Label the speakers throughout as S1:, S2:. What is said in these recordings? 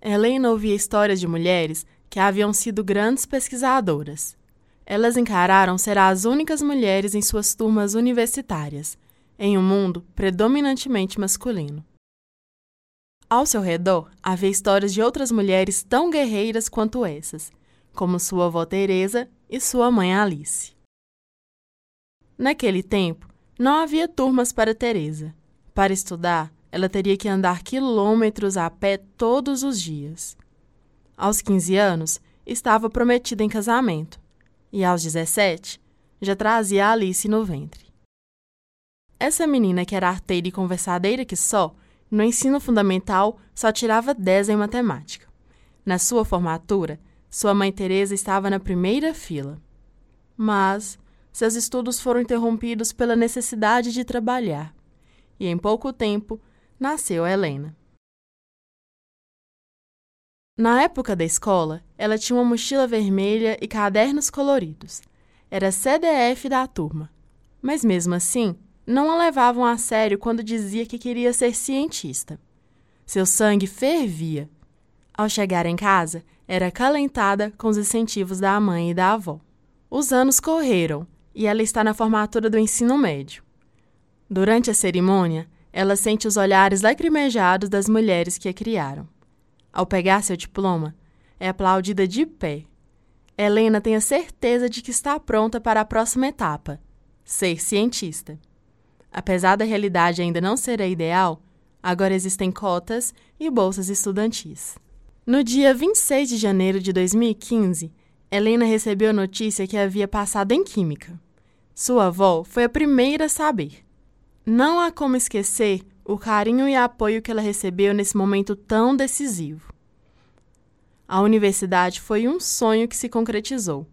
S1: Helena ouvia histórias de mulheres que haviam sido grandes pesquisadoras. Elas encararam ser as únicas mulheres em suas turmas universitárias, em um mundo predominantemente masculino. Ao seu redor havia histórias de outras mulheres tão guerreiras quanto essas, como sua avó Teresa e sua mãe Alice. Naquele tempo, não havia turmas para Teresa. Para estudar, ela teria que andar quilômetros a pé todos os dias. Aos 15 anos, estava prometida em casamento, e aos 17, já trazia Alice no ventre. Essa menina que era arteira e conversadeira que só, no ensino fundamental, só tirava 10 em matemática. Na sua formatura, sua mãe Teresa estava na primeira fila. Mas seus estudos foram interrompidos pela necessidade de trabalhar. E em pouco tempo, nasceu Helena. Na época da escola, ela tinha uma mochila vermelha e cadernos coloridos. Era CDF da turma. Mas mesmo assim, não a levavam a sério quando dizia que queria ser cientista. Seu sangue fervia. Ao chegar em casa, era acalentada com os incentivos da mãe e da avó. Os anos correram e ela está na formatura do ensino médio. Durante a cerimônia, ela sente os olhares lacrimejados das mulheres que a criaram. Ao pegar seu diploma, é aplaudida de pé. Helena tem a certeza de que está pronta para a próxima etapa ser cientista. Apesar da realidade ainda não ser a ideal, agora existem cotas e bolsas estudantis. No dia 26 de janeiro de 2015, Helena recebeu a notícia que havia passado em Química. Sua avó foi a primeira a saber. Não há como esquecer o carinho e apoio que ela recebeu nesse momento tão decisivo. A universidade foi um sonho que se concretizou,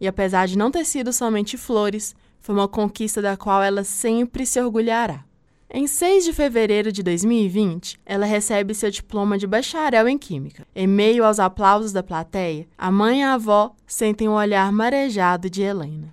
S1: e apesar de não ter sido somente flores, foi uma conquista da qual ela sempre se orgulhará. Em 6 de fevereiro de 2020, ela recebe seu diploma de bacharel em Química. Em meio aos aplausos da plateia, a mãe e a avó sentem o olhar marejado de Helena.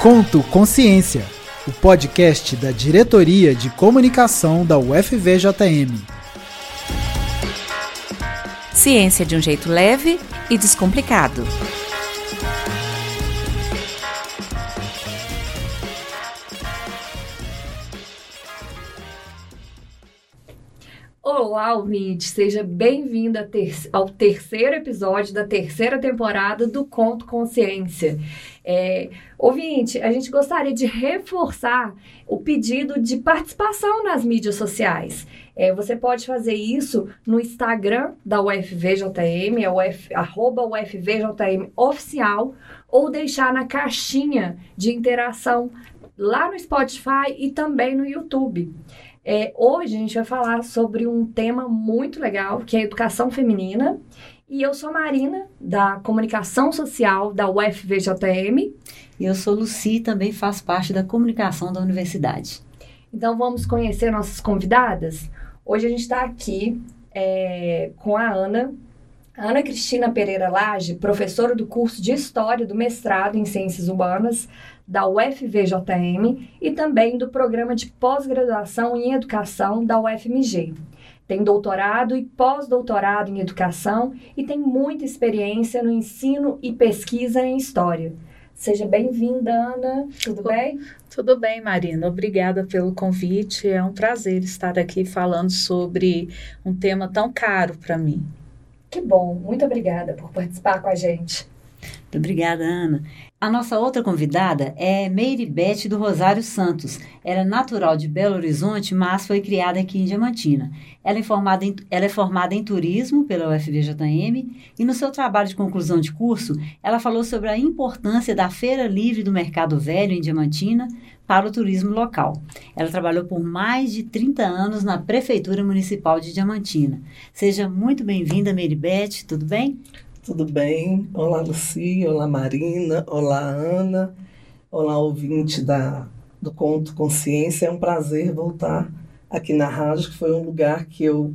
S2: Conto Consciência, o podcast da Diretoria de Comunicação da UFVJM.
S3: Ciência de um jeito leve e descomplicado.
S4: Olá, ouvinte! Seja bem-vindo ao terceiro episódio da terceira temporada do Conto Consciência. É, ouvinte, a gente gostaria de reforçar o pedido de participação nas mídias sociais. É, você pode fazer isso no Instagram da UFVJM, é uf, arroba UFVJM oficial, ou deixar na caixinha de interação lá no Spotify e também no YouTube. É, hoje a gente vai falar sobre um tema muito legal, que é a educação feminina. E eu sou a Marina, da Comunicação Social da UFVJM.
S5: E eu sou Luci, também faço parte da comunicação da universidade.
S4: Então vamos conhecer nossas convidadas? Hoje a gente está aqui é, com a Ana, Ana Cristina Pereira Lage, professora do curso de História do mestrado em Ciências Humanas da UFVJM e também do programa de pós-graduação em educação da UFMG. Tem doutorado e pós-doutorado em educação e tem muita experiência no ensino e pesquisa em história. Seja bem-vinda, Ana. Tudo bem?
S6: Tudo bem, Marina. Obrigada pelo convite. É um prazer estar aqui falando sobre um tema tão caro para mim.
S4: Que bom. Muito obrigada por participar com a gente.
S5: Muito obrigada, Ana. A nossa outra convidada é Meire Beth do Rosário Santos. Ela é natural de Belo Horizonte, mas foi criada aqui em Diamantina. Ela é, formada em, ela é formada em turismo pela UFVJM e no seu trabalho de conclusão de curso, ela falou sobre a importância da Feira Livre do Mercado Velho em Diamantina para o turismo local. Ela trabalhou por mais de 30 anos na Prefeitura Municipal de Diamantina. Seja muito bem-vinda, Meire Beth, tudo bem?
S7: Tudo bem? Olá, Lucia. Olá, Marina. Olá, Ana. Olá, ouvinte da, do Conto Consciência. É um prazer voltar aqui na rádio, que foi um lugar que eu,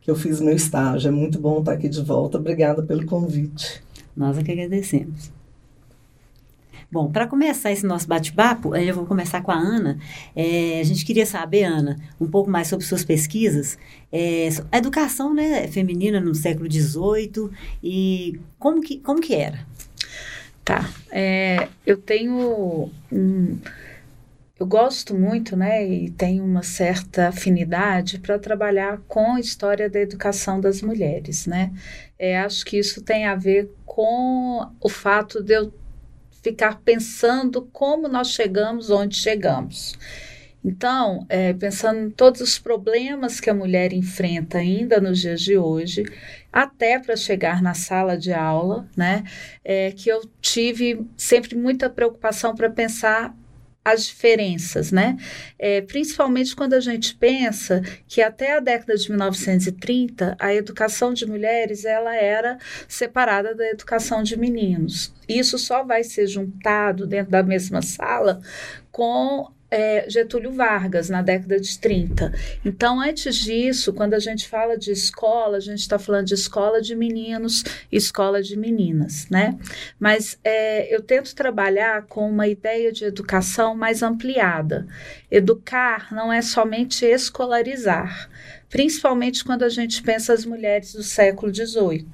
S7: que eu fiz meu estágio. É muito bom estar aqui de volta. Obrigada pelo convite.
S5: Nós é que agradecemos. Bom, para começar esse nosso bate-papo, eu vou começar com a Ana. É, a gente queria saber, Ana, um pouco mais sobre suas pesquisas. É, a educação né, feminina no século XVIII e como que, como que era?
S6: Tá. É, eu tenho eu gosto muito, né, e tenho uma certa afinidade para trabalhar com a história da educação das mulheres, né? É, acho que isso tem a ver com o fato de eu ficar pensando como nós chegamos onde chegamos. Então, é, pensando em todos os problemas que a mulher enfrenta ainda nos dias de hoje, até para chegar na sala de aula, né, é, que eu tive sempre muita preocupação para pensar as diferenças, né? É, principalmente quando a gente pensa que até a década de 1930 a educação de mulheres ela era separada da educação de meninos. Isso só vai ser juntado dentro da mesma sala com é, Getúlio Vargas, na década de 30. Então, antes disso, quando a gente fala de escola, a gente está falando de escola de meninos escola de meninas, né? Mas é, eu tento trabalhar com uma ideia de educação mais ampliada. Educar não é somente escolarizar principalmente quando a gente pensa as mulheres do século XVIII.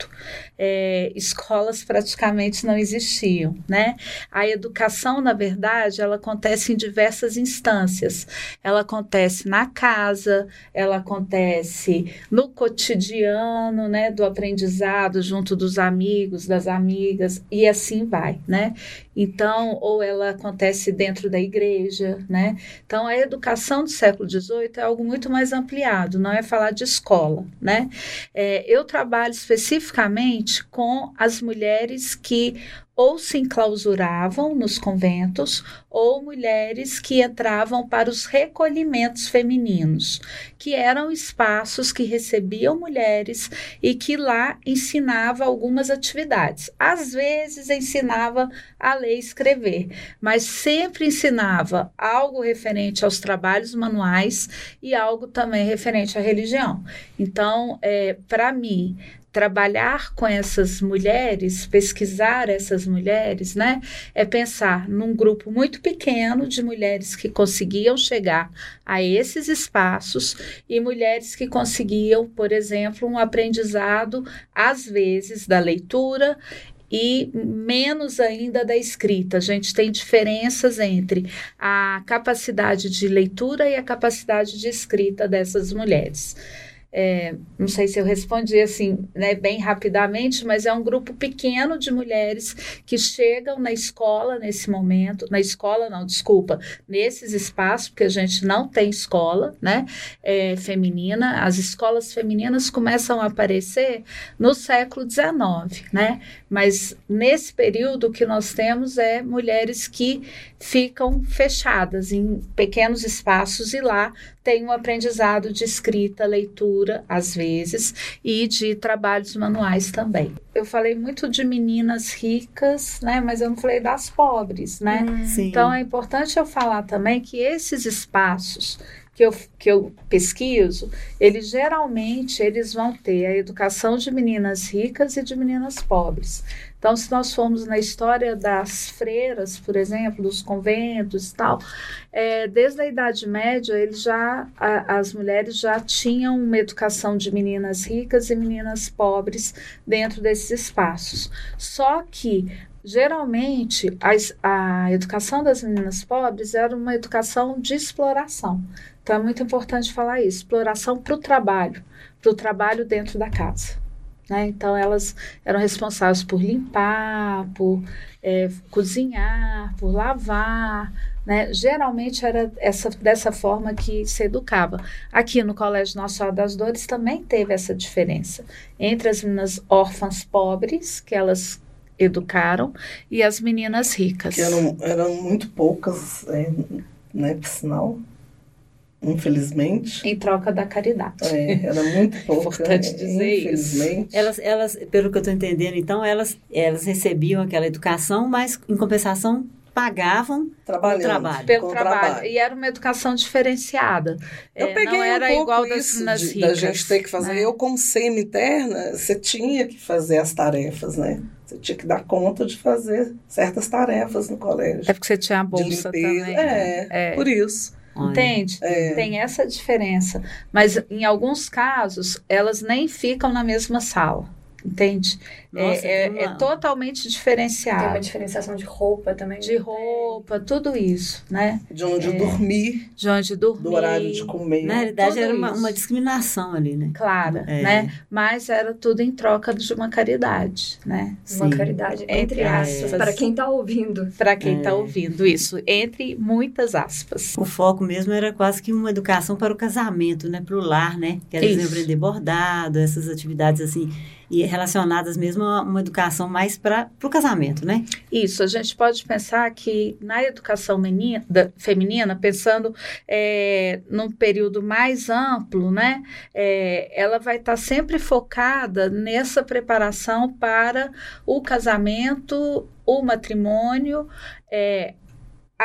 S6: É, escolas praticamente não existiam, né? A educação, na verdade, ela acontece em diversas instâncias. Ela acontece na casa, ela acontece no cotidiano, né, do aprendizado junto dos amigos, das amigas e assim vai, né? Então, ou ela acontece dentro da igreja, né? Então, a educação do século XVIII é algo muito mais ampliado, não é falar de escola, né? É, eu trabalho especificamente com as mulheres que ou se enclausuravam nos conventos, ou mulheres que entravam para os recolhimentos femininos, que eram espaços que recebiam mulheres e que lá ensinava algumas atividades. Às vezes ensinava a ler e escrever, mas sempre ensinava algo referente aos trabalhos manuais e algo também referente à religião. Então, é, para mim, trabalhar com essas mulheres, pesquisar essas mulheres, né, é pensar num grupo muito pequeno de mulheres que conseguiam chegar a esses espaços e mulheres que conseguiam, por exemplo, um aprendizado às vezes da leitura e menos ainda da escrita. A gente tem diferenças entre a capacidade de leitura e a capacidade de escrita dessas mulheres. É, não sei se eu respondi assim, né, bem rapidamente, mas é um grupo pequeno de mulheres que chegam na escola nesse momento, na escola não, desculpa, nesses espaços, porque a gente não tem escola, né, é, feminina, as escolas femininas começam a aparecer no século XIX, né, mas nesse período o que nós temos é mulheres que ficam fechadas em pequenos espaços e lá tem um aprendizado de escrita, leitura, às vezes, e de trabalhos manuais também. Eu falei muito de meninas ricas, né, mas eu não falei das pobres, né?
S5: Hum,
S6: então é importante eu falar também que esses espaços que eu, que eu pesquiso, eles geralmente eles vão ter a educação de meninas ricas e de meninas pobres. Então, se nós formos na história das freiras, por exemplo, dos conventos e tal, é, desde a Idade Média, eles já, a, as mulheres já tinham uma educação de meninas ricas e meninas pobres dentro desses espaços. Só que geralmente a, a educação das meninas pobres era uma educação de exploração. Então é muito importante falar isso: exploração para o trabalho, para o trabalho dentro da casa. Né? Então, elas eram responsáveis por limpar, por é, cozinhar, por lavar. Né? Geralmente era essa, dessa forma que se educava. Aqui no Colégio Nossa Senhora das Dores também teve essa diferença entre as meninas órfãs pobres, que elas educaram, e as meninas ricas.
S7: Que eram, eram muito poucas, é, né, por sinal infelizmente.
S6: Em troca da caridade.
S7: É, era muito pouco.
S6: Importante dizer infelizmente.
S5: isso. Elas, elas, pelo que eu estou entendendo, então, elas, elas recebiam aquela educação, mas em compensação pagavam
S7: Trabalhando.
S5: pelo trabalho.
S6: Pelo trabalho.
S7: trabalho.
S6: E era uma educação diferenciada.
S7: Eu
S6: É,
S7: peguei
S6: não era
S7: um pouco
S6: igual das
S7: isso
S6: meninas
S7: de-
S6: ricas.
S7: da gente ter que fazer.
S6: né?
S7: Eu, como semi-interna, você tinha que fazer as tarefas, né? Você tinha que dar conta de fazer certas tarefas no colégio.
S6: É porque você tinha a
S7: de
S6: bolsa
S7: limpeza.
S6: também.
S7: É,
S6: É.
S7: por isso.
S6: Entende?
S7: É.
S6: Tem essa diferença. Mas em alguns casos, elas nem ficam na mesma sala. Entende?
S5: Nossa,
S6: é,
S5: tem
S6: é-
S5: uma-
S6: é totalmente
S4: Tem uma
S6: diferenciado.
S4: diferenciação de roupa também.
S6: De roupa, tudo isso, né?
S7: De onde
S6: É.
S7: dormir,
S6: De onde dormir.
S7: do horário de comer.
S5: Na realidade,
S6: tudo
S5: era uma, uma discriminação ali, né?
S6: Clara,
S5: É.
S6: né? Mas era tudo em troca de uma caridade, né?
S4: Uma
S5: Sim.
S4: caridade, entre
S6: Entre
S4: aspas, para quem está ouvindo.
S6: Para quem está
S5: É.
S6: ouvindo isso, entre muitas aspas.
S5: O foco mesmo era quase que uma educação para o casamento, né? Para o lar, né? Que aprender bordado, essas atividades assim, e relacionadas mesmo a uma educação mais para o casamento, né?
S6: Isso, a gente pode pensar que na educação menina, da- feminina, pensando é, num período mais amplo, né, é, ela vai estar sempre focada nessa preparação para o casamento, o matrimônio, é,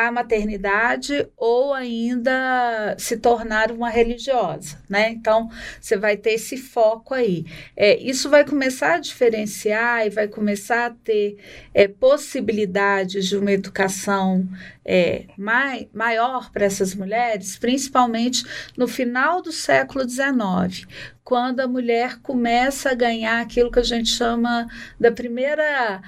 S6: a maternidade ou ainda se tornar uma religiosa, né? Então, você vai ter esse foco aí. É, isso vai começar a diferenciar e vai começar a ter é, possibilidades de uma educação é, mai, maior para essas mulheres, principalmente no final do século XIX, quando a mulher começa a ganhar aquilo que a gente chama da primeira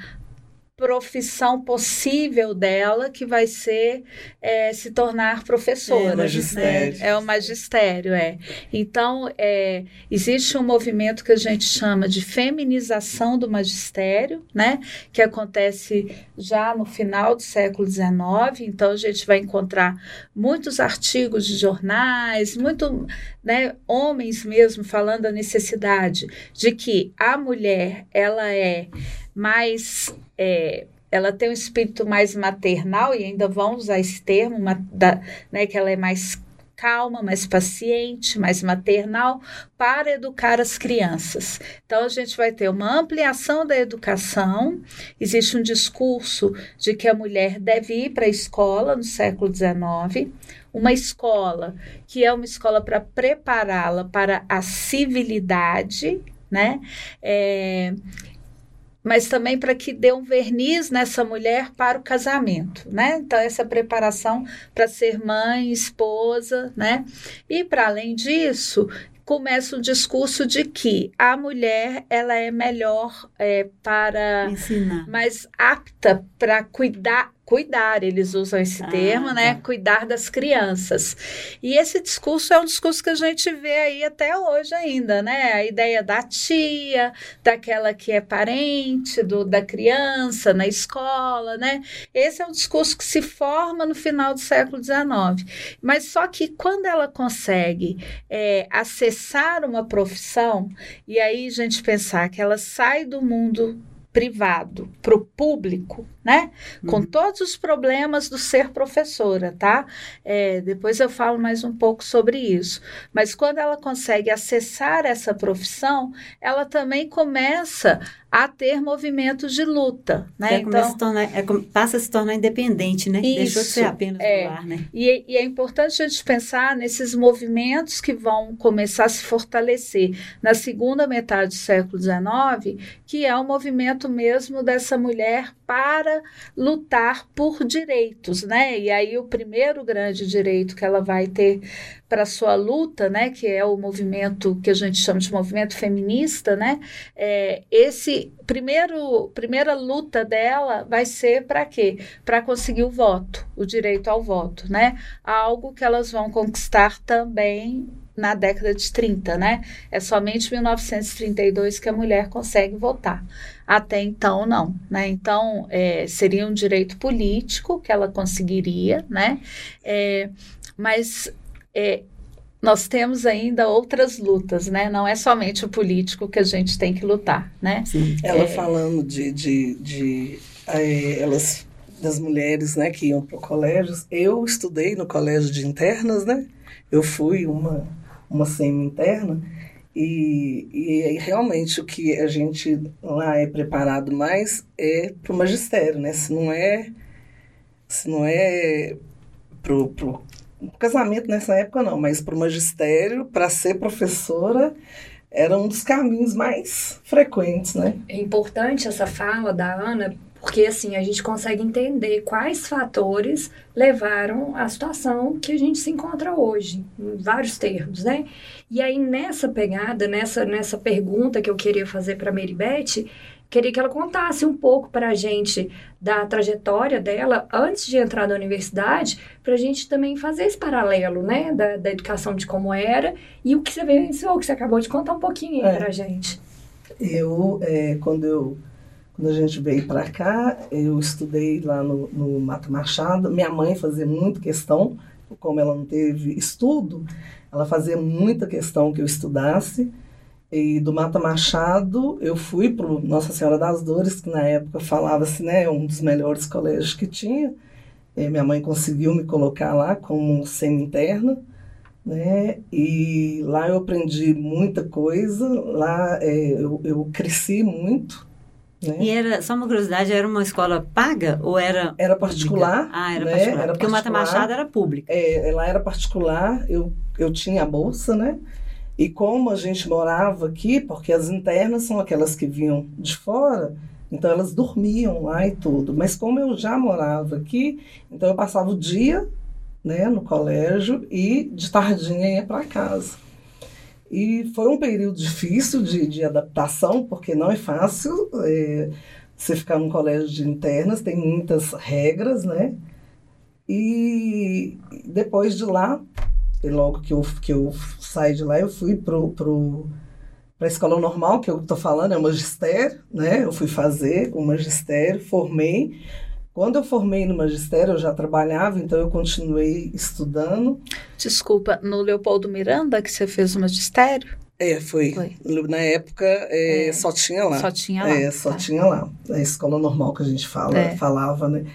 S6: profissão possível dela, que vai ser é, se tornar professora.
S5: É,
S7: magistério.
S6: né? É o magistério, é. Então, é, existe um movimento que a gente chama de feminização do magistério, né? Que acontece já no final do século XIX. Então, a gente vai encontrar muitos artigos de jornais, muito, né, homens mesmo falando da necessidade de que a mulher, ela é mais é, ela tem um espírito mais maternal e ainda vão usar esse termo, ma- da- né, que ela é mais calma, mais paciente, mais maternal para educar as crianças. Então a gente vai ter uma ampliação da educação. Existe um discurso de que a mulher deve ir para a escola no século XIX, uma escola que é uma escola para prepará-la para a civilidade, né? É, mas também para que dê um verniz nessa mulher para o casamento, né? Então essa preparação para ser mãe, esposa, né? E para além disso, começa um discurso de que a mulher ela é melhor é, para
S5: Ensinar.
S6: mais apta para cuidar cuidar, eles usam esse
S5: Ah,
S6: termo, né?
S5: tá.
S6: Cuidar das crianças. E esse discurso é um discurso que a gente vê aí até hoje ainda, né? A ideia da tia, daquela que é parente do, da criança na escola, né? Esse é um discurso que se forma no final do século XIX. Mas só que quando ela consegue é, acessar uma profissão, e aí a gente pensar que ela sai do mundo privado para o público, né? Com
S5: Uhum.
S6: todos os problemas do ser professora, tá? É, depois eu falo mais um pouco sobre isso. Mas quando ela consegue acessar essa profissão, ela também começa a ter movimentos de luta, né?
S5: Se tornar- é, com- passa a se tornar independente, né? Deixou de
S6: Isso,
S5: ser apenas
S6: é.
S5: lar, né?
S6: E, e é importante a gente pensar nesses movimentos que vão começar a se fortalecer na segunda metade do século XIX, que é o movimento mesmo dessa mulher para lutar por direitos, né? E aí o primeiro grande direito que ela vai ter para sua luta, né, que é o movimento que a gente chama de movimento feminista, né? É, esse primeiro primeira luta dela vai ser para quê? Para conseguir o voto, o direito ao voto, né? Algo que elas vão conquistar também na década de 30, né? É somente em 1932 que a mulher consegue votar. Até então, não, né? Então, é, seria um direito político que ela conseguiria, né? É, mas é, nós temos ainda outras lutas, né? Não é somente o político que a gente tem que lutar, né?
S5: Sim.
S7: Ela
S6: É.
S7: falando de, de, de eh, elas das mulheres né, que iam para o colégio. Eu estudei no colégio de internas, né? Eu fui uma, uma semi-interna. E, e realmente o que a gente lá é preparado mais é para o magistério, né? Se não é se não é pro, pro casamento nessa época não, mas para o magistério, para ser professora, era um dos caminhos mais frequentes, né?
S4: É importante essa fala da Ana, porque assim a gente consegue entender quais fatores levaram à situação que a gente se encontra hoje, em vários termos, né? E aí nessa pegada, nessa nessa pergunta que eu queria fazer para Mary Beth, queria que ela contasse um pouco para a gente da trajetória dela antes de entrar na universidade, para a gente também fazer esse paralelo, né, da, da educação de como era e o que você vivenciou, que você acabou de contar um pouquinho aí é. para a gente.
S7: Eu, é, quando eu quando a gente veio para cá, eu estudei lá no, no Mato Machado. Minha mãe fazia muita questão, como ela não teve estudo, ela fazia muita questão que eu estudasse. E do Mata Machado, eu fui para Nossa Senhora das Dores, que na época falava-se, né, um dos melhores colégios que tinha. E minha mãe conseguiu me colocar lá como semi-interna, né? E lá eu aprendi muita coisa, lá é, eu, eu cresci muito. Né?
S5: E era, só uma curiosidade, era uma escola paga ou era.
S7: Era particular.
S5: Pública? Ah, era né? particular. Era Porque particular. o Mata Machado era pública.
S7: É, lá era particular, eu, eu tinha a bolsa, né? E como a gente morava aqui, porque as internas são aquelas que vinham de fora, então elas dormiam lá e tudo. Mas como eu já morava aqui, então eu passava o dia né, no colégio e de tardinha ia para casa. E foi um período difícil de, de adaptação, porque não é fácil é, você ficar num colégio de internas, tem muitas regras, né? E depois de lá, logo que eu, que eu saí de lá, eu fui pro, pro, para a escola normal, que eu estou falando, é o magistério, né? Eu fui fazer o magistério, formei. Quando eu formei no magistério, eu já trabalhava, então eu continuei estudando.
S6: Desculpa, no Leopoldo Miranda que você fez o magistério?
S7: É, foi. foi. Na época é, é, só tinha lá.
S6: Só tinha lá.
S7: É, só tá. tinha lá. A escola normal que a gente fala, é. falava, né?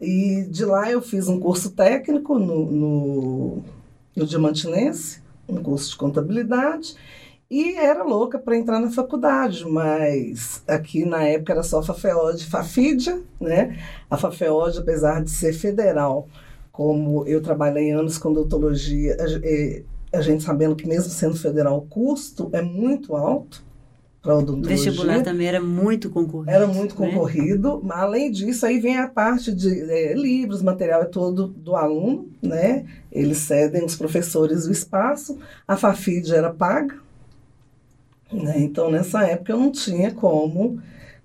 S7: E de lá eu fiz um curso técnico no, no no Diamantinense, um curso de contabilidade, e era louca para entrar na faculdade, mas aqui na época era só Fafeod e Fafídia, né? A Fafeod, apesar de ser federal, como eu trabalhei anos com odontologia, a, a gente sabendo que mesmo sendo federal o custo é muito alto, para odontologia.
S5: O vestibular também era muito concorrido.
S7: Era muito né? concorrido, mas além disso, aí vem a parte de é, livros, material é todo do aluno, né? Eles cedem os professores o espaço, a FAFID era paga, né? Então, nessa época, eu não tinha como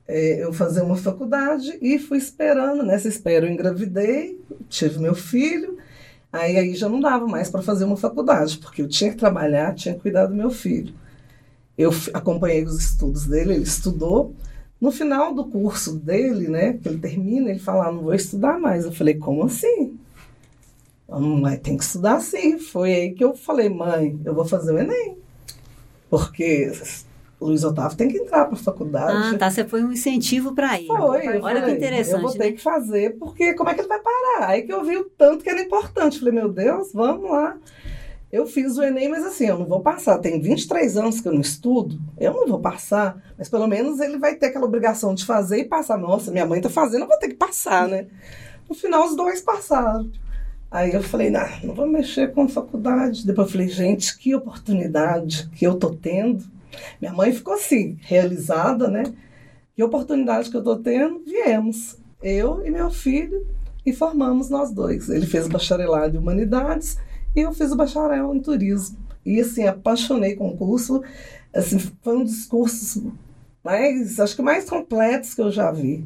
S7: é, eu fazer uma faculdade e fui esperando. Nessa espera, eu engravidei, tive meu filho, aí, aí já não dava mais para fazer uma faculdade, porque eu tinha que trabalhar, tinha que cuidar do meu filho. Eu acompanhei os estudos dele, ele estudou. No final do curso dele, né, que ele termina, ele fala, ah, não vou estudar mais. Eu falei, como assim? Mãe, tem que estudar sim. Foi aí que eu falei, mãe, eu vou fazer o Enem. Porque Luiz Otávio tem que entrar para a faculdade.
S5: Ah, tá. Você foi um incentivo para ir.
S7: Foi.
S5: Olha que interessante.
S7: Eu vou ter
S5: né?
S7: que fazer, porque como é que ele vai parar? Aí que eu vi o tanto que era importante. Falei, meu Deus, vamos lá. Eu fiz o Enem, mas assim, eu não vou passar. Tem 23 anos que eu não estudo, eu não vou passar. Mas pelo menos ele vai ter aquela obrigação de fazer e passar. Nossa, minha mãe tá fazendo, eu vou ter que passar, né? No final, os dois passaram. Aí eu falei, não, não vou mexer com faculdade. Depois eu falei, gente, que oportunidade que eu tô tendo. Minha mãe ficou assim, realizada, né? Que oportunidade que eu tô tendo. Viemos, eu e meu filho, e formamos nós dois. Ele fez bacharelado em humanidades e eu fiz o bacharel em turismo. E assim, apaixonei com o curso. Assim, foi um dos cursos mais, acho que mais completos que eu já vi.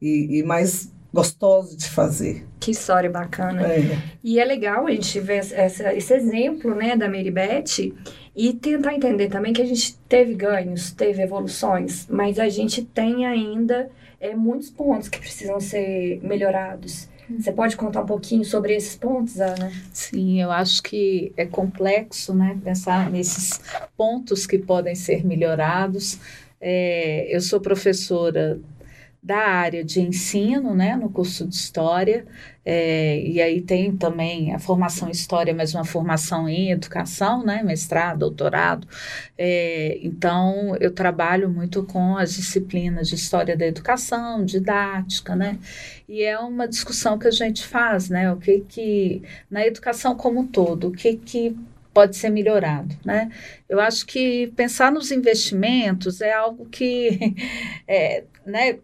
S7: E, e mais gostoso de fazer.
S4: Que história bacana. É. E é legal a gente ver essa, esse exemplo né, da Meribete e tentar entender também que a gente teve ganhos, teve evoluções, mas a gente tem ainda é, muitos pontos que precisam ser melhorados. Você pode contar um pouquinho sobre esses pontos, Ana?
S6: Sim, eu acho que é complexo, né, pensar nesses pontos que podem ser melhorados. É, eu sou professora da área de ensino, né, no curso de História, é, e aí tem também a formação em História, mas uma formação em Educação, né, mestrado, doutorado. É, então, eu trabalho muito com as disciplinas de História da Educação, didática, né, e é uma discussão que a gente faz, né, o que que, na educação como um todo, o que que pode ser melhorado, né? Eu acho que pensar nos investimentos é algo que, é, né?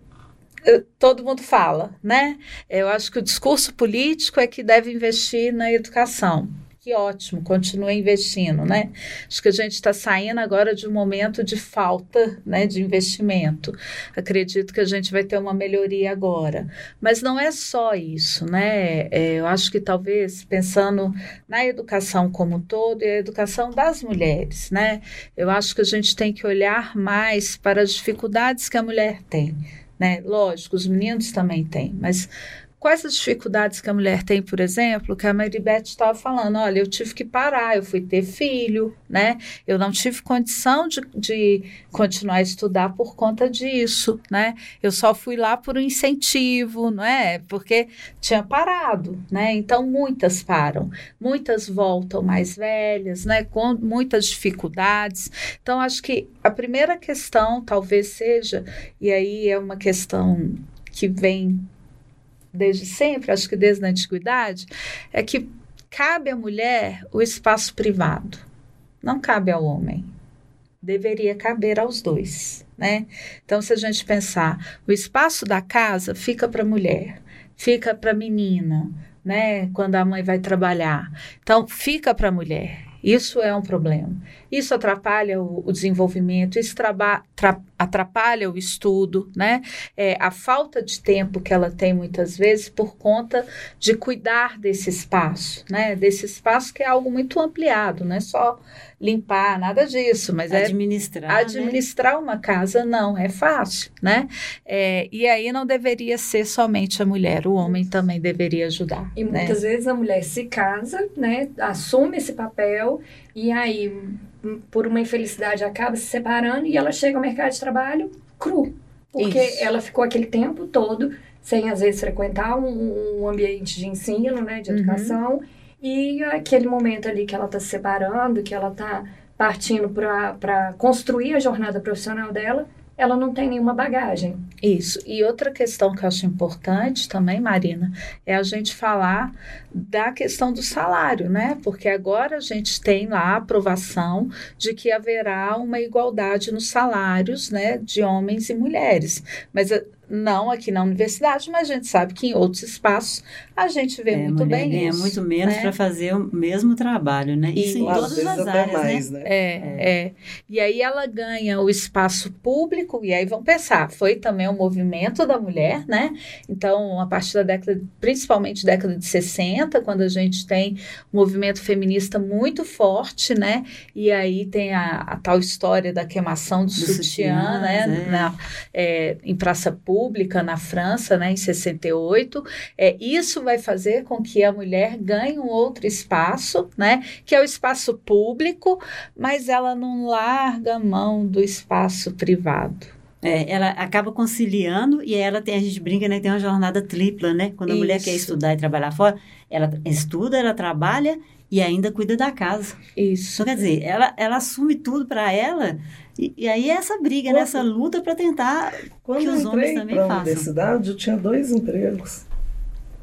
S6: Todo mundo fala, né? Eu acho que o discurso político é que deve investir na educação. Que ótimo, continue investindo, né? Acho que a gente está saindo agora de um momento de falta né, de investimento. Acredito que a gente vai ter uma melhoria agora. Mas não é só isso, né? É, eu acho que talvez pensando na educação como um todo e a educação das mulheres, né? Eu acho que a gente tem que olhar mais para as dificuldades que a mulher tem né? Lógico, os meninos também têm, mas quais as dificuldades que a mulher tem, por exemplo, que a Maribeth estava falando, olha, eu tive que parar, eu fui ter filho, né? Eu não tive condição de, de continuar a estudar por conta disso, né? Eu só fui lá por um incentivo, não é? Porque tinha parado, né? Então muitas param, muitas voltam mais velhas, né? Com muitas dificuldades. Então acho que a primeira questão talvez seja, e aí é uma questão que vem desde sempre, acho que desde a antiguidade, é que cabe à mulher o espaço privado, não cabe ao homem. Deveria caber aos dois, né? Então, se a gente pensar, o espaço da casa fica para a mulher, fica para a menina, né? Quando a mãe vai trabalhar. Então, fica para a mulher. Isso é um problema. Isso atrapalha o, o desenvolvimento, isso atrapalha o estudo, né? É, a falta de tempo que ela tem muitas vezes por conta de cuidar desse espaço, né? Desse espaço que é algo muito ampliado, não é só limpar, nada disso, mas
S5: administrar,
S6: é administrar né? uma casa não é fácil, né? É, e aí não deveria ser somente a mulher, o homem também deveria ajudar.
S4: E
S6: né?
S4: muitas vezes a mulher se casa, né? Assume esse papel e aí por uma infelicidade acaba se separando e ela chega ao mercado de trabalho cru, porque Isso. ela ficou aquele tempo todo sem às vezes frequentar um, um ambiente de ensino, né, de uhum. educação. Uhum e aquele momento ali que ela está se separando, que ela está partindo para construir a jornada profissional dela, ela não tem nenhuma bagagem.
S6: Isso. E outra questão que eu acho importante também, Marina, é a gente falar da questão do salário, né? Porque agora a gente tem lá a aprovação de que haverá uma igualdade nos salários, né, de homens e mulheres. Mas não aqui na universidade, mas a gente sabe que em outros espaços a gente vê é, muito bem
S5: ganha
S6: isso.
S5: muito menos né? para fazer o mesmo trabalho, né? Isso e, em todas as áreas, mais, né?
S6: né? É, é, é. E aí ela ganha o espaço público, e aí vão pensar, foi também o movimento da mulher, né? Então, a partir da década, principalmente década de 60, quando a gente tem um movimento feminista muito forte, né? E aí tem a, a tal história da queimação do, do sutiã, sutiã, né? É. Na, é, em praça pública Pública na França, né, em 68. É, isso vai fazer com que a mulher ganhe um outro espaço, né, que é o espaço público, mas ela não larga a mão do espaço privado.
S5: É, ela acaba conciliando e ela tem, a gente brinca, né, tem uma jornada tripla, né? Quando a Isso. mulher quer estudar e trabalhar fora, ela estuda, ela trabalha e ainda cuida da casa.
S6: Isso.
S5: Então, quer dizer, ela, ela assume tudo para ela e, e, aí é essa briga, quando, nessa luta para tentar que os homens também façam. Quando eu entrei para a
S7: universidade, eu tinha dois empregos.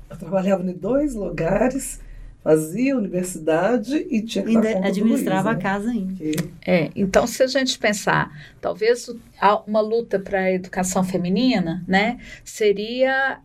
S7: Eu trabalhava em dois lugares, fazia universidade e tinha que
S5: ainda administrava Luiz, a né? casa ainda.
S6: É, então se a gente pensar, talvez uma luta para a educação feminina, né, seria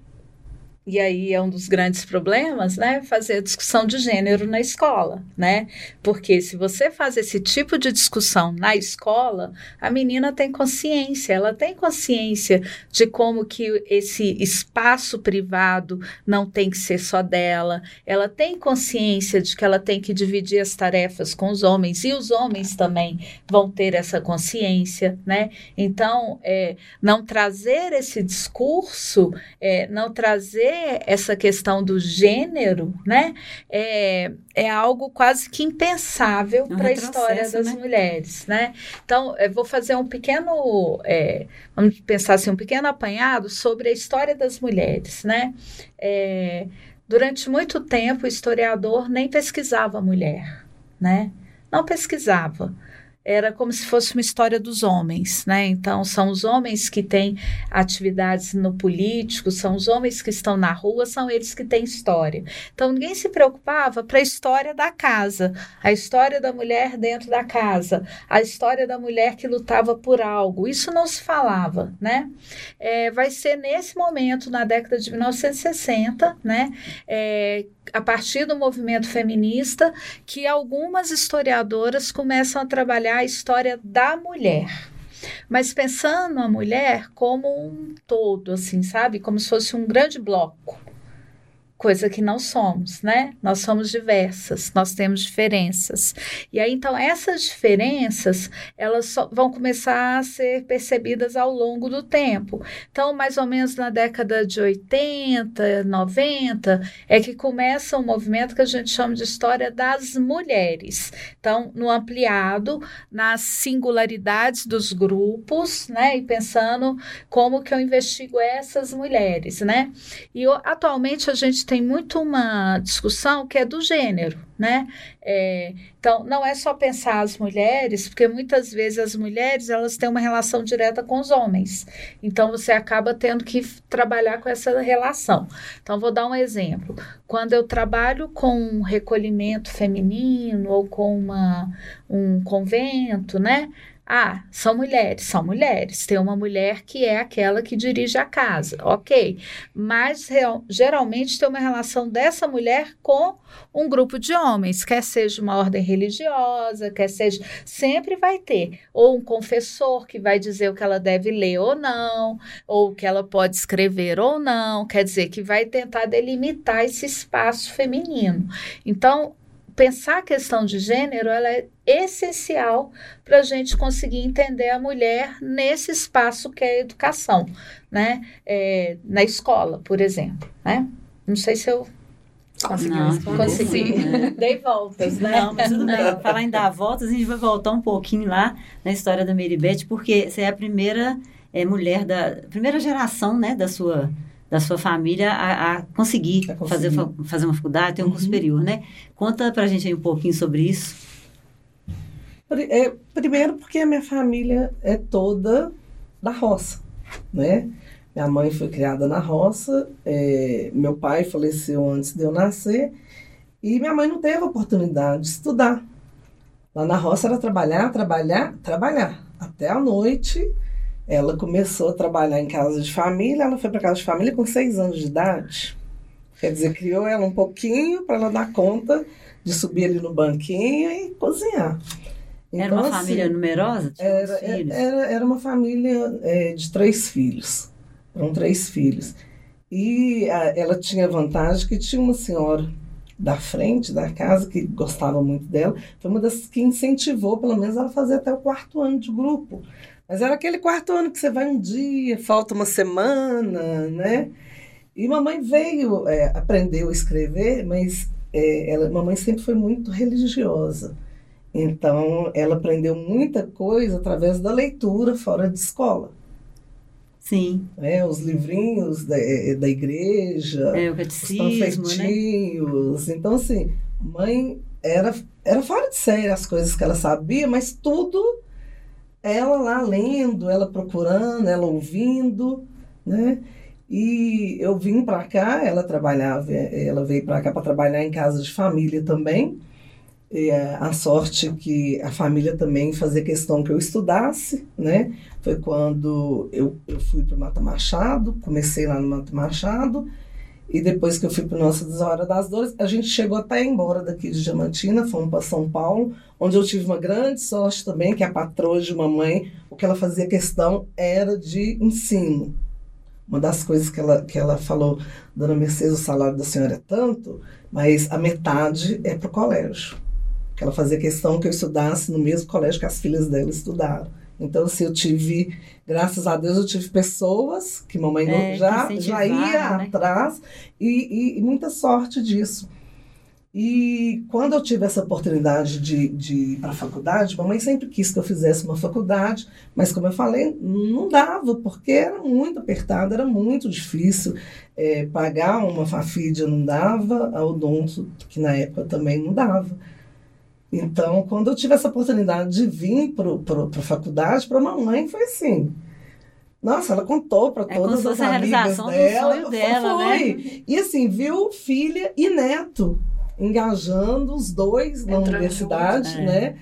S6: e aí é um dos grandes problemas, né? Fazer a discussão de gênero na escola, né? Porque se você faz esse tipo de discussão na escola, a menina tem consciência, ela tem consciência de como que esse espaço privado não tem que ser só dela, ela tem consciência de que ela tem que dividir as tarefas com os homens e os homens também vão ter essa consciência, né? Então, é, não trazer esse discurso, é, não trazer trazer essa questão do gênero, né, é, é algo quase que impensável
S5: É um
S6: para a história das
S5: né?
S6: mulheres, né? Então, eu vou fazer um pequeno, é, vamos pensar assim, um pequeno apanhado sobre a história das mulheres, né? É, durante muito tempo, o historiador nem pesquisava a mulher, né? Não pesquisava. Era como se fosse uma história dos homens, né? Então, são os homens que têm atividades no político, são os homens que estão na rua, são eles que têm história. Então, ninguém se preocupava para a história da casa, a história da mulher dentro da casa, a história da mulher que lutava por algo. Isso não se falava, né? É, vai ser nesse momento, na década de 1960, né? É, a partir do movimento feminista, que algumas historiadoras começam a trabalhar a história da mulher. Mas pensando a mulher como um todo, assim, sabe? Como se fosse um grande bloco. Coisa que não somos, né? Nós somos diversas, nós temos diferenças. E aí, então, essas diferenças, elas vão começar a ser percebidas ao longo do tempo. Então, mais ou menos na década de 80, 90, é que começa um movimento que a gente chama de história das mulheres. Então, no ampliado, nas singularidades dos grupos, né? E pensando como que eu investigo essas mulheres, né? E atualmente a gente tem muito uma discussão que é do gênero, né? É, então, não é só pensar as mulheres, porque muitas vezes as mulheres elas têm uma relação direta com os homens. Então, você acaba tendo que trabalhar com essa relação. Então, vou dar um exemplo. Quando eu trabalho com um recolhimento feminino ou com uma, um convento, né? Ah, são mulheres, são mulheres. Tem uma mulher que é aquela que dirige a casa, ok. Mas real- geralmente tem uma relação dessa mulher com um grupo de homens, quer seja uma ordem religiosa, quer seja. Sempre vai ter. Ou um confessor que vai dizer o que ela deve ler ou não, ou o que ela pode escrever ou não. Quer dizer, que vai tentar delimitar esse espaço feminino. Então, pensar a questão de gênero ela é essencial para a gente conseguir entender a mulher nesse espaço que é a educação, né? É, na escola, por exemplo, né? Não sei se eu
S4: Conseguiu
S5: Não,
S6: consegui.
S5: É.
S6: Dei voltas, né?
S5: Não, mas tudo bem. Falar em dar voltas, a gente vai voltar um pouquinho lá na história da Mary Beth, porque você é a primeira é, mulher da primeira geração, né, da sua da sua família a, a conseguir. Fazer, fa- fazer uma faculdade, ter um curso
S7: Uhum.
S5: superior, né? Conta pra gente aí um pouquinho sobre isso.
S7: É, primeiro porque a minha família é toda da roça, né? Minha mãe foi criada na roça, é, meu pai faleceu antes de eu nascer e minha mãe não teve a oportunidade de estudar. Lá na roça era trabalhar, trabalhar, trabalhar. Até a noite ela começou a trabalhar em casa de família, ela foi para casa de família com seis anos de idade. Quer dizer, criou ela um pouquinho para ela dar conta de subir ali no banquinho e cozinhar.
S5: Era
S7: Então,
S5: uma
S7: assim,
S5: família numerosa? Tinha
S7: era, era, era uma família é, de três filhos. Eram três filhos. E a- ela tinha a vantagem que tinha uma senhora da frente da casa que gostava muito dela. Foi uma das que incentivou, pelo menos, ela a fazer até o quarto ano de grupo. Mas era aquele quarto ano que você vai um dia, falta uma semana, né? E mamãe veio, é, aprendeu a escrever, mas é, ela, mamãe sempre foi muito religiosa. Então, ela aprendeu muita coisa através da leitura fora de escola.
S5: Sim,
S7: Né? Os livrinhos da, eh, da igreja,
S5: é o
S7: os
S5: catecismo, né?
S7: panfletinhos. Então, assim, mãe era, era fora de série as coisas que ela sabia, mas tudo ela lá lendo, ela procurando, ela ouvindo, né? E eu vim para cá, ela trabalhava, ela veio para cá para trabalhar em casa de família também. E é, a sorte que a família também fazia questão que eu estudasse, né? Foi quando eu, eu fui para o Mata Machado, comecei lá no Mata Machado, e depois que eu fui para Nossa Senhora das Dores, a gente chegou até embora daqui de Diamantina, fomos para São Paulo, onde eu tive uma grande sorte também, que a patroa de mamãe, o que ela fazia questão era de ensino. Uma das coisas que ela, que ela falou, Dona Mercedes, o salário da senhora é tanto, mas a metade é para o colégio. Que ela fazia questão que eu estudasse no mesmo colégio que as filhas dela estudaram. Então, assim, eu tive, graças a Deus, eu tive pessoas que mamãe
S5: É,
S7: já,
S5: que
S7: já ia
S5: né?
S7: atrás e, e- e muita sorte disso. E quando eu tive essa oportunidade de, de ir para a faculdade, mamãe sempre quis que eu fizesse uma faculdade, mas como eu falei, não dava, porque era muito apertado, era muito difícil. É, pagar uma fafídia não dava, a odonto, que na época também não dava. Então, quando eu tive essa oportunidade de vir para a faculdade, para a mamãe, foi assim. Nossa, ela contou para
S5: É
S7: todas as amigas dela.
S5: dela, né?
S7: foi. E assim, viu filha e neto engajando os dois na
S4: Entrando
S7: universidade,
S5: juntos, é.
S7: né?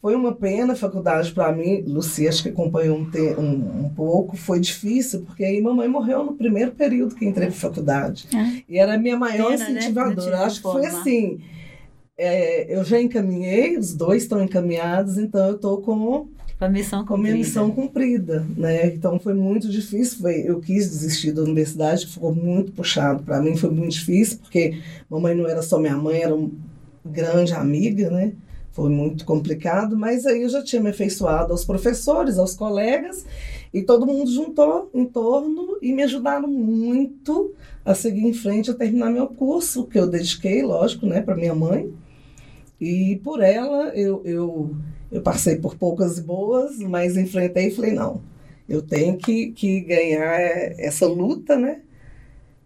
S7: Foi uma pena a faculdade para mim. Lucia, acho que acompanhou um, te- um, um pouco. Foi difícil, porque aí mamãe morreu no primeiro período que entrei para faculdade. E era a minha maior
S5: Pena, né?
S7: Incentivadora.
S5: tive
S7: acho que foi assim. É, eu já encaminhei, os dois estão encaminhados, então eu estou com
S5: a missão
S7: com minha
S5: cumprida.
S7: missão cumprida, né? Então foi muito difícil, foi, eu quis desistir da universidade, ficou muito puxado para mim, foi muito difícil, porque mamãe não era só minha mãe, era uma grande amiga, né? Foi muito complicado, mas aí eu já tinha me afeiçoado aos professores, aos colegas, e todo mundo juntou em torno e me ajudaram muito a seguir em frente, a terminar meu curso, que eu dediquei, lógico, né, para minha mãe. E por ela eu, eu eu passei por poucas boas, mas enfrentei e falei, não, eu tenho que, que ganhar essa luta, né?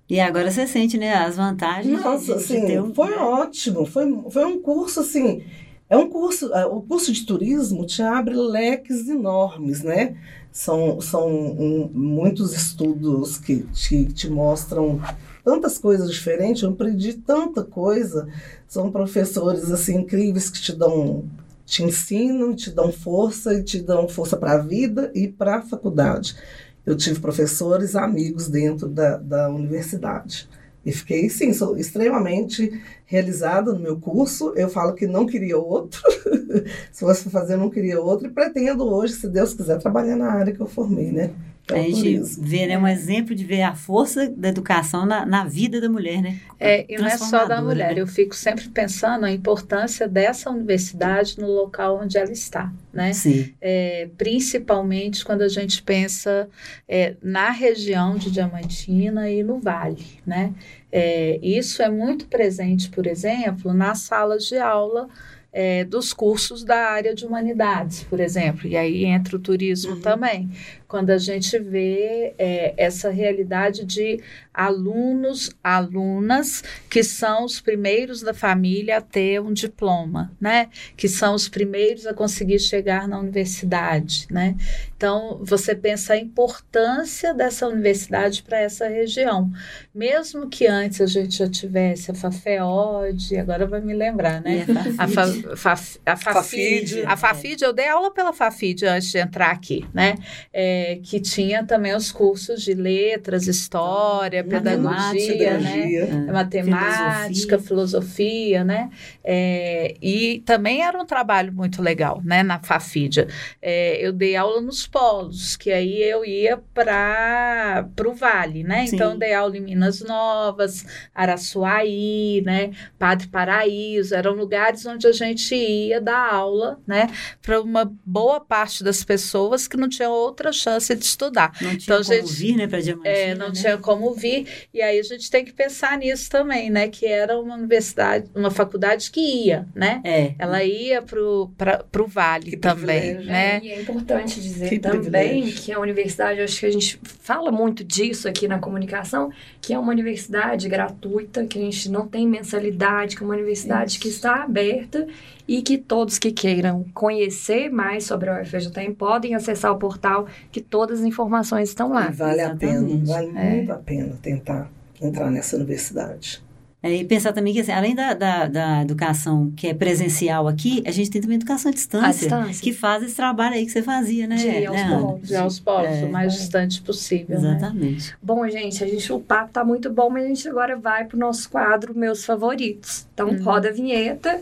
S5: E agora você sente, né, as vantagens de-
S7: Nossa,
S5: de,
S7: assim,
S5: ter um...
S7: foi ótimo, foi, foi um curso, assim, é um curso, é, o curso de turismo te abre leques enormes, né? São, são um, muitos estudos que te, te mostram tantas coisas diferentes, eu aprendi tanta coisa, são professores, assim, incríveis que te dão te ensinam, te dão força e te dão força para a vida e para a faculdade. Eu tive professores amigos dentro da, da universidade. E fiquei, sim, sou extremamente realizada no meu curso. Eu falo que não queria outro. se fosse fazer, eu não queria outro. E pretendo hoje, se Deus quiser, trabalhar na área que eu formei, né? É
S5: A gente vê, né, um exemplo de ver a força da educação na, na vida da mulher, né?
S6: É, e não é só da mulher,
S5: né?
S6: eu fico sempre pensando a importância dessa universidade no local onde ela está, né?
S5: Sim.
S6: É, principalmente quando a gente pensa é, na região de Diamantina e no Vale, né? É, isso é muito presente, por exemplo, nas salas de aula é, dos cursos da área de humanidades, por exemplo, e aí entra o turismo também, quando a gente vê é, essa realidade de alunos, alunas que são os primeiros da família a ter um diploma, né? Que são os primeiros a conseguir chegar na universidade, né? Então, você pensa a importância dessa universidade para essa região. Mesmo que antes a gente já tivesse a FAFEOD, agora vai me lembrar, né?
S5: A
S6: A,
S5: Fafid.
S6: fa, fa, a Fafid.
S7: Fafid.
S6: A Fafid, eu dei aula pela Fafid antes de entrar aqui, né? É, que tinha também os cursos de letras, história,
S5: Matemática,
S6: pedagogia, né?
S7: pedagogia.
S6: É matemática, filosofia, né? É, e também era um trabalho muito legal, né? Na Fafídia. É, eu dei aula nos polos, que aí eu ia para o Vale, né?
S5: Sim.
S6: Então, eu dei aula em Minas Novas, Araçuaí, né? Padre Paraíso, eram lugares onde a gente ia dar aula, né? Para uma boa parte das pessoas que não tinham outra chance de estudar.
S5: Não tinha
S6: Então,
S5: como
S6: gente,
S5: vir, né, para Diamantina,
S6: É, não
S5: né?
S6: tinha como vir, e aí a gente tem que pensar nisso também, né? Que era uma universidade, uma faculdade que ia, né?
S5: É.
S6: Ela ia pro, pra, pro Vale
S7: Que
S6: também, né?
S4: E é importante dizer
S7: Que
S4: também
S7: privilégio.
S4: que a universidade, acho que a gente fala muito disso aqui na comunicação, que é uma universidade gratuita, que a gente não tem mensalidade, que é uma universidade que está aberta e que todos que queiram conhecer mais sobre a UFJM podem acessar o portal, que todas as informações estão lá.
S7: E vale a pena,
S5: Exatamente.
S7: vale
S6: É.
S7: muito a pena tentar entrar nessa universidade.
S5: É, e pensar também que, assim, além da, da, da educação que é presencial aqui, a gente tem também educação à distância,
S4: À distância.
S5: que faz esse trabalho aí que você fazia, né?
S4: De ir aos
S5: né, Ana?
S4: polos.
S6: De aos polos,
S5: É.
S6: o mais distante possível, né?
S5: Exatamente.
S4: Bom, gente, a gente, o papo tá muito bom, mas a gente agora vai pro nosso quadro Meus Favoritos. Então, roda a vinheta.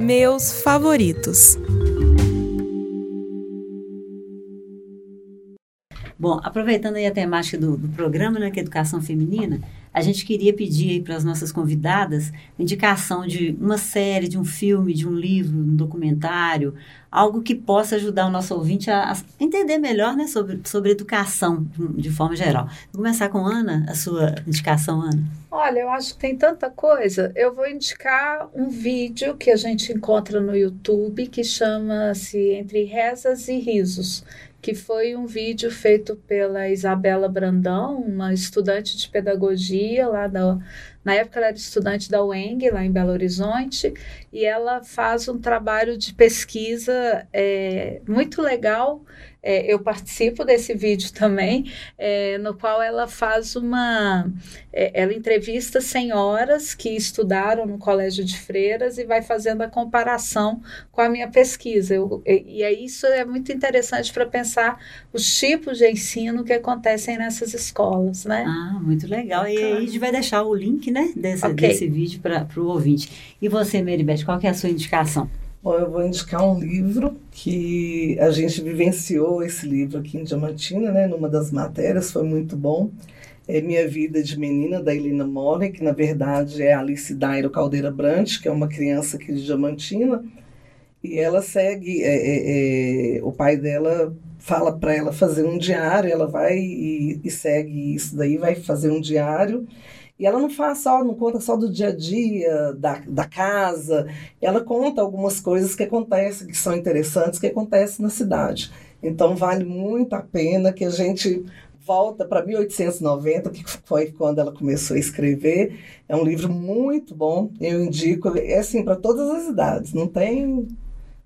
S1: Meus favoritos.
S5: Bom, aproveitando aí a temática do, do programa, né, que é educação feminina, a gente queria pedir para as nossas convidadas indicação de uma série, de um filme, de um livro, um documentário, algo que possa ajudar o nosso ouvinte a, a entender melhor né, sobre, sobre educação de, de, forma geral. Vou começar com Ana, a sua indicação, Ana.
S6: Olha, eu acho que tem tanta coisa. Eu vou indicar um vídeo que a gente encontra no YouTube que chama-se Entre Rezas e Risos que foi um vídeo feito pela Isabela Brandão, uma estudante de pedagogia lá da. Na época ela era estudante da UENG, lá em Belo Horizonte, e ela faz um trabalho de pesquisa é, muito legal é, eu participo desse vídeo também, é, no qual ela faz uma. É, ela entrevista senhoras que estudaram no Colégio de Freiras e vai fazendo a comparação com a minha pesquisa. Eu, e, e aí isso é muito interessante para pensar os tipos de ensino que acontecem nessas escolas, né?
S5: Ah, muito legal. E aí a gente vai deixar o link né, desse, okay. desse vídeo para o ouvinte. E você, Meribeth, qual que é a sua indicação?
S7: Bom, eu vou indicar um livro que a gente vivenciou esse livro aqui em Diamantina, né, numa das matérias, foi muito bom. É Minha Vida de Menina, da Helena More, que na verdade é Alice Dairo Caldeira Brant, que é uma criança aqui de Diamantina. E ela segue, é, é, é, o pai dela fala para ela fazer um diário, ela vai e, e segue isso daí, vai fazer um diário e ela não faz só, não conta só do dia a dia, da, da casa, ela conta algumas coisas que acontecem, que são interessantes, que acontecem na cidade. Então vale muito a pena que a gente volta para 1890, que foi quando ela começou a escrever. É um livro muito bom, eu indico, é assim, para todas as idades, não tem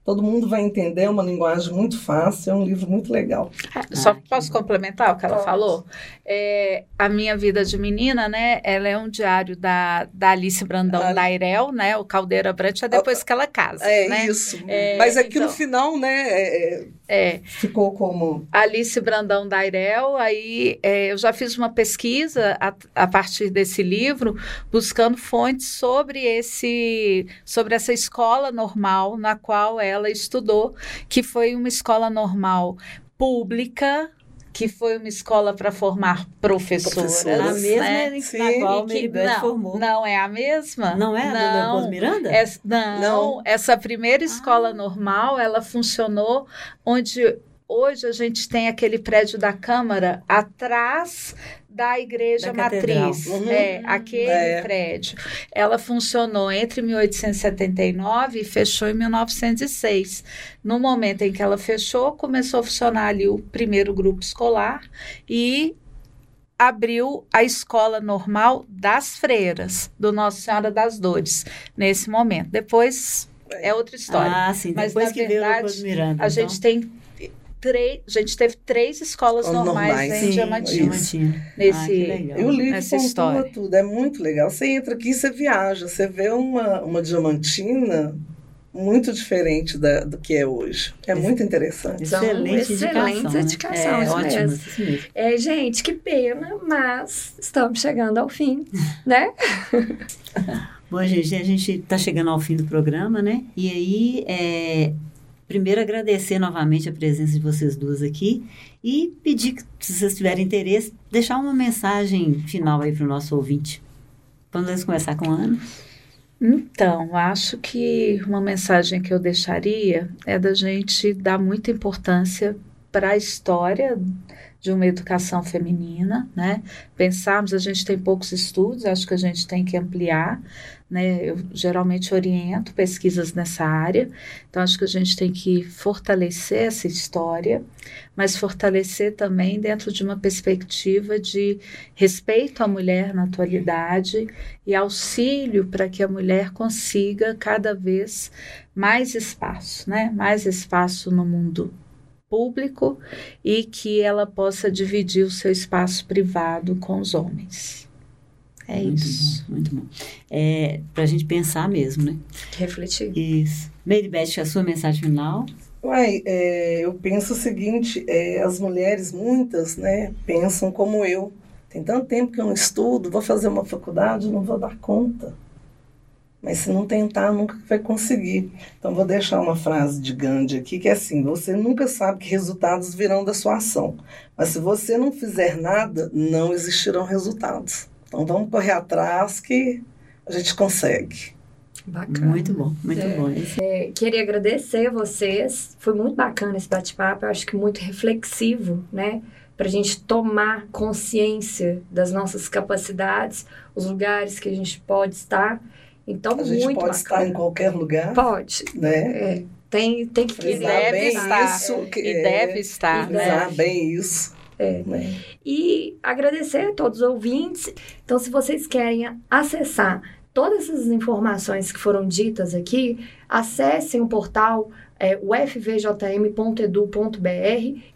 S7: Todo mundo vai entender, é uma linguagem muito fácil, é um livro muito legal.
S6: É, só ah, posso complementar o que ela pode. falou? É, a Minha Vida de Menina, né? Ela é um diário da, da Alice Brandão ah, Dairel, né? O Caldeira Brandt, é depois ah, que ela casa.
S7: É
S6: né?
S7: isso. É, Mas aqui então, no final, né? É, é, ficou como.
S6: Alice Brandão Dairel, aí eu já fiz uma pesquisa a, a partir desse livro, buscando fontes sobre esse sobre essa escola normal na qual ela ela estudou, que foi uma escola normal pública, que foi uma escola para formar professoras.
S5: A mesma né? Sim. na qual que, não, formou.
S6: Não é a mesma?
S5: Não é a não, Leopoldo Miranda?
S6: É, não, não, essa primeira escola ah. normal, ela funcionou onde hoje a gente tem aquele prédio da Câmara atrás da igreja da matriz, uhum. é, aquele é. prédio. Ela funcionou entre 1879 e fechou em 1906. No momento em que ela fechou, começou a funcionar ali o primeiro grupo escolar e abriu a escola normal das freiras, do Nossa Senhora das Dores, nesse momento. Depois é outra história.
S5: Ah, sim. Mas, Depois que verdade, veio o Miranda.
S6: A então... gente tem três. A gente teve três escolas normais, normais em Diamantina. Nesse,
S7: ah, e o livro nessa história. tudo, é muito legal. Você entra aqui, você viaja, você vê uma, uma Diamantina muito diferente da, do que é hoje. É muito interessante.
S4: Excelente, excelente indicação, né? é, ótimo, mesmo. É, gente, que pena, mas estamos chegando ao fim, né?
S5: Bom, gente, a gente está chegando ao fim do programa, né? E aí, é, primeiro agradecer novamente a presença de vocês duas aqui e pedir que, se vocês tiverem interesse, deixar uma mensagem final aí para o nosso ouvinte. Vamos começar com a Ana?
S6: Então, acho que uma mensagem que eu deixaria é da gente dar muita importância para a história de uma educação feminina, né? Pensarmos, a gente tem poucos estudos, acho que a gente tem que ampliar, né? Eu geralmente oriento pesquisas nessa área, então acho que a gente tem que fortalecer essa história, mas fortalecer também dentro de uma perspectiva de respeito à mulher na atualidade e auxílio para que a mulher consiga cada vez mais espaço, né? Mais espaço no mundo público e que ela possa dividir o seu espaço privado com os homens. É
S5: muito
S6: isso.
S5: Bom, muito bom. É, para a gente pensar mesmo, né?
S4: Refletir.
S5: Isso. Beth, a sua mensagem final?
S7: Uai, é, eu penso o seguinte, é, as mulheres, muitas, né, pensam como eu. Tem tanto tempo que eu não estudo, vou fazer uma faculdade, não vou dar conta. Mas se não tentar, nunca vai conseguir. Então, vou deixar uma frase de Gandhi aqui, que é assim, você nunca sabe que resultados virão da sua ação. Mas se você não fizer nada, não existirão resultados. Então vamos correr atrás que a gente consegue.
S4: Bacana.
S5: Muito bom, muito
S4: É.
S5: bom.
S4: É, queria agradecer vocês. Foi muito bacana esse bate-papo. Eu acho que muito reflexivo, né? Para a gente tomar consciência das nossas capacidades, os lugares que a gente pode estar. Então,
S7: A gente
S4: muito
S7: pode
S4: bacana.
S7: estar em qualquer lugar,
S4: Pode.
S7: né?
S4: É, tem, tem que
S7: Frisar
S4: querer.
S6: deve
S7: bem
S6: estar.
S7: isso. Que,
S6: E
S7: é,
S6: deve estar, né?
S7: Frisar bem isso.
S4: É.
S7: né?
S4: E agradecer a todos os ouvintes. Então, se vocês querem acessar todas essas informações que foram ditas aqui, acessem o portal é, ufvjm.edu.br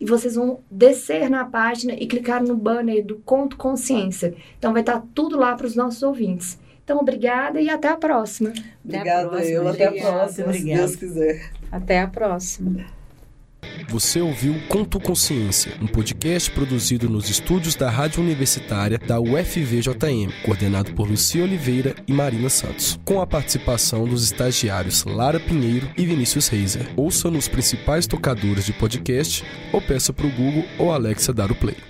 S4: e vocês vão descer na página e clicar no banner do Conto Consciência. Então, vai estar tudo lá para os nossos ouvintes. Então, obrigada e até a próxima.
S5: Até a
S7: Obrigada,
S5: próxima,
S7: eu. Até a próxima, se
S5: Obrigada.
S7: Deus quiser.
S6: Até a próxima.
S8: Você ouviu Conto Consciência, um podcast produzido nos estúdios da Rádio Universitária da UFVJM, coordenado por Lucia Oliveira e Marina Santos, com a participação dos estagiários Lara Pinheiro e Vinícius Reiser. Ouça nos principais tocadores de podcast ou peça para o Google ou Alexa dar o play.